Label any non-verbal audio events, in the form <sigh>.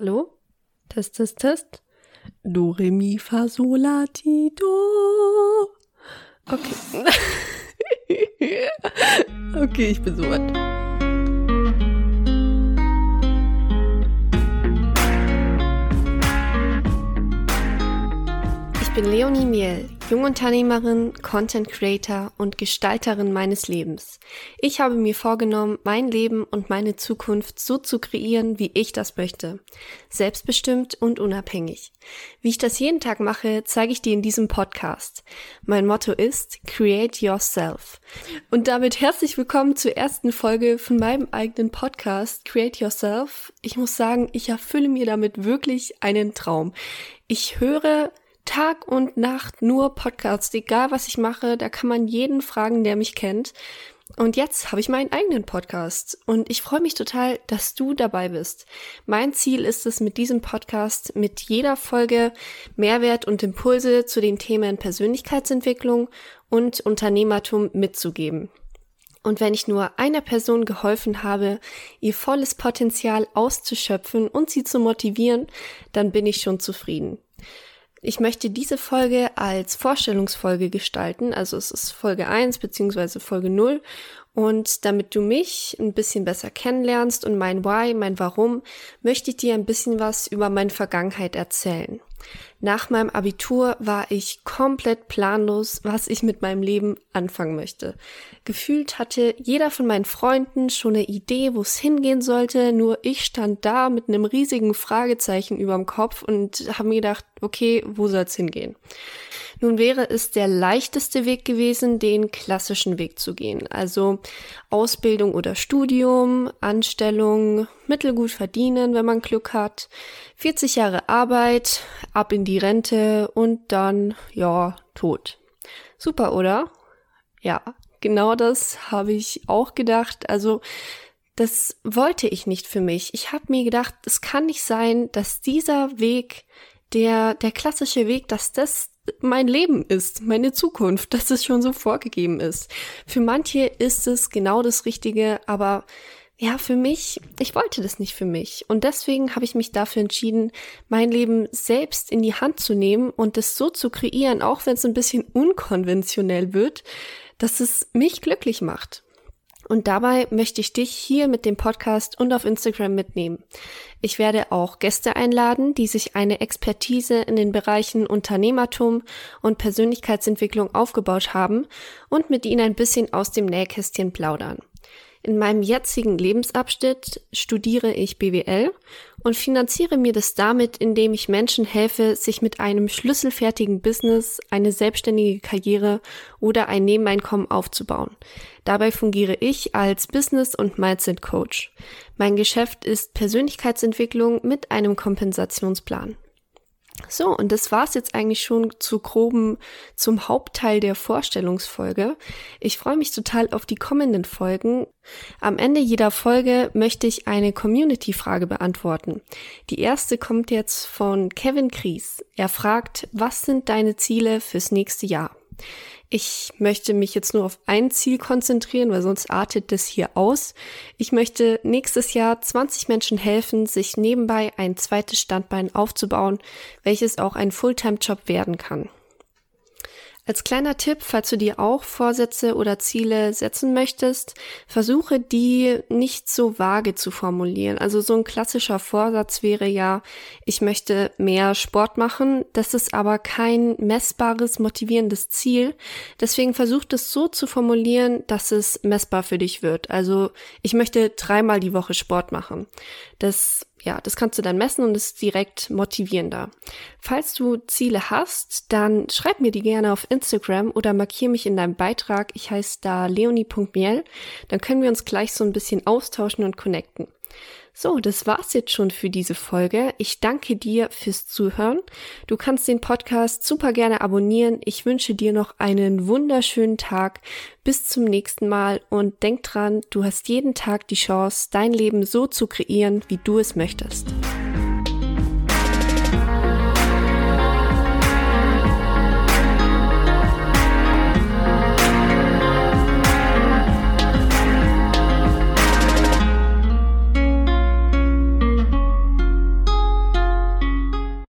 Hallo? Test, Test, Test. Do, re, mi, fa, sol, la, ti, do. Okay. <laughs> okay, ich bin soweit. bin Leonie Miel, Jungunternehmerin, Content Creator und Gestalterin meines Lebens. Ich habe mir vorgenommen, mein Leben und meine Zukunft so zu kreieren, wie ich das möchte. Selbstbestimmt und unabhängig. Wie ich das jeden Tag mache, zeige ich dir in diesem Podcast. Mein Motto ist Create Yourself. Und damit herzlich willkommen zur ersten Folge von meinem eigenen Podcast Create Yourself. Ich muss sagen, ich erfülle mir damit wirklich einen Traum. Ich höre Tag und Nacht nur Podcasts, egal was ich mache, da kann man jeden fragen, der mich kennt. Und jetzt habe ich meinen eigenen Podcast und ich freue mich total, dass du dabei bist. Mein Ziel ist es, mit diesem Podcast mit jeder Folge Mehrwert und Impulse zu den Themen Persönlichkeitsentwicklung und Unternehmertum mitzugeben. Und wenn ich nur einer Person geholfen habe, ihr volles Potenzial auszuschöpfen und sie zu motivieren, dann bin ich schon zufrieden. Ich möchte diese Folge als Vorstellungsfolge gestalten, also es ist Folge 1 beziehungsweise Folge 0 und damit du mich ein bisschen besser kennenlernst und mein Why, mein Warum, möchte ich dir ein bisschen was über meine Vergangenheit erzählen. Nach meinem Abitur war ich komplett planlos, was ich mit meinem Leben anfangen möchte. Gefühlt hatte jeder von meinen Freunden schon eine Idee, wo es hingehen sollte, nur ich stand da mit einem riesigen Fragezeichen überm Kopf und habe mir gedacht, okay, wo soll's hingehen? Nun wäre es der leichteste Weg gewesen, den klassischen Weg zu gehen. Also Ausbildung oder Studium, Anstellung, mittelgut verdienen, wenn man Glück hat, 40 Jahre Arbeit, ab in die Rente und dann, ja, tot. Super, oder? Ja, genau das habe ich auch gedacht. Also das wollte ich nicht für mich. Ich habe mir gedacht, es kann nicht sein, dass dieser Weg, der der klassische Weg, dass das mein Leben ist, meine Zukunft, dass es schon so vorgegeben ist. Für manche ist es genau das Richtige, aber ja, für mich, ich wollte das nicht für mich. Und deswegen habe ich mich dafür entschieden, mein Leben selbst in die Hand zu nehmen und es so zu kreieren, auch wenn es ein bisschen <laughs> unkonventionell wird, dass es mich glücklich macht. Und dabei möchte ich dich hier mit dem Podcast und auf Instagram mitnehmen. Ich werde auch Gäste einladen, die sich eine Expertise in den Bereichen Unternehmertum und Persönlichkeitsentwicklung aufgebaut haben und mit ihnen ein bisschen aus dem Nähkästchen plaudern. In meinem jetzigen Lebensabschnitt studiere ich BWL und finanziere mir das damit, indem ich Menschen helfe, sich mit einem schlüsselfertigen Business, eine selbstständige Karriere oder ein Nebeneinkommen aufzubauen. Dabei fungiere ich als Business- und Mindset Coach. Mein Geschäft ist Persönlichkeitsentwicklung mit einem Kompensationsplan. So, und das war's jetzt eigentlich schon zu groben, zum Hauptteil der Vorstellungsfolge. Ich freue mich total auf die kommenden Folgen. Am Ende jeder Folge möchte ich eine Community-Frage beantworten. Die erste kommt jetzt von Kevin Kries. Er fragt, was sind deine Ziele fürs nächste Jahr? Ich möchte mich jetzt nur auf ein Ziel konzentrieren, weil sonst artet das hier aus. Ich möchte nächstes Jahr 20 Menschen helfen, sich nebenbei ein zweites Standbein aufzubauen, welches auch ein Fulltime-Job werden kann. Als kleiner Tipp, falls du dir auch Vorsätze oder Ziele setzen möchtest, versuche die nicht so vage zu formulieren. Also so ein klassischer Vorsatz wäre ja, ich möchte mehr Sport machen. Das ist aber kein messbares, motivierendes Ziel. Deswegen versuch es so zu formulieren, dass es messbar für dich wird. Also ich möchte dreimal die Woche Sport machen. Das ja, das kannst du dann messen und ist direkt motivierender. Falls du Ziele hast, dann schreib mir die gerne auf Instagram oder markier mich in deinem Beitrag. Ich heiße da leonie.miel. Dann können wir uns gleich so ein bisschen austauschen und connecten. So, das war's jetzt schon für diese Folge. Ich danke dir fürs Zuhören. Du kannst den Podcast super gerne abonnieren. Ich wünsche dir noch einen wunderschönen Tag. Bis zum nächsten Mal und denk dran, du hast jeden Tag die Chance, dein Leben so zu kreieren, wie du es möchtest.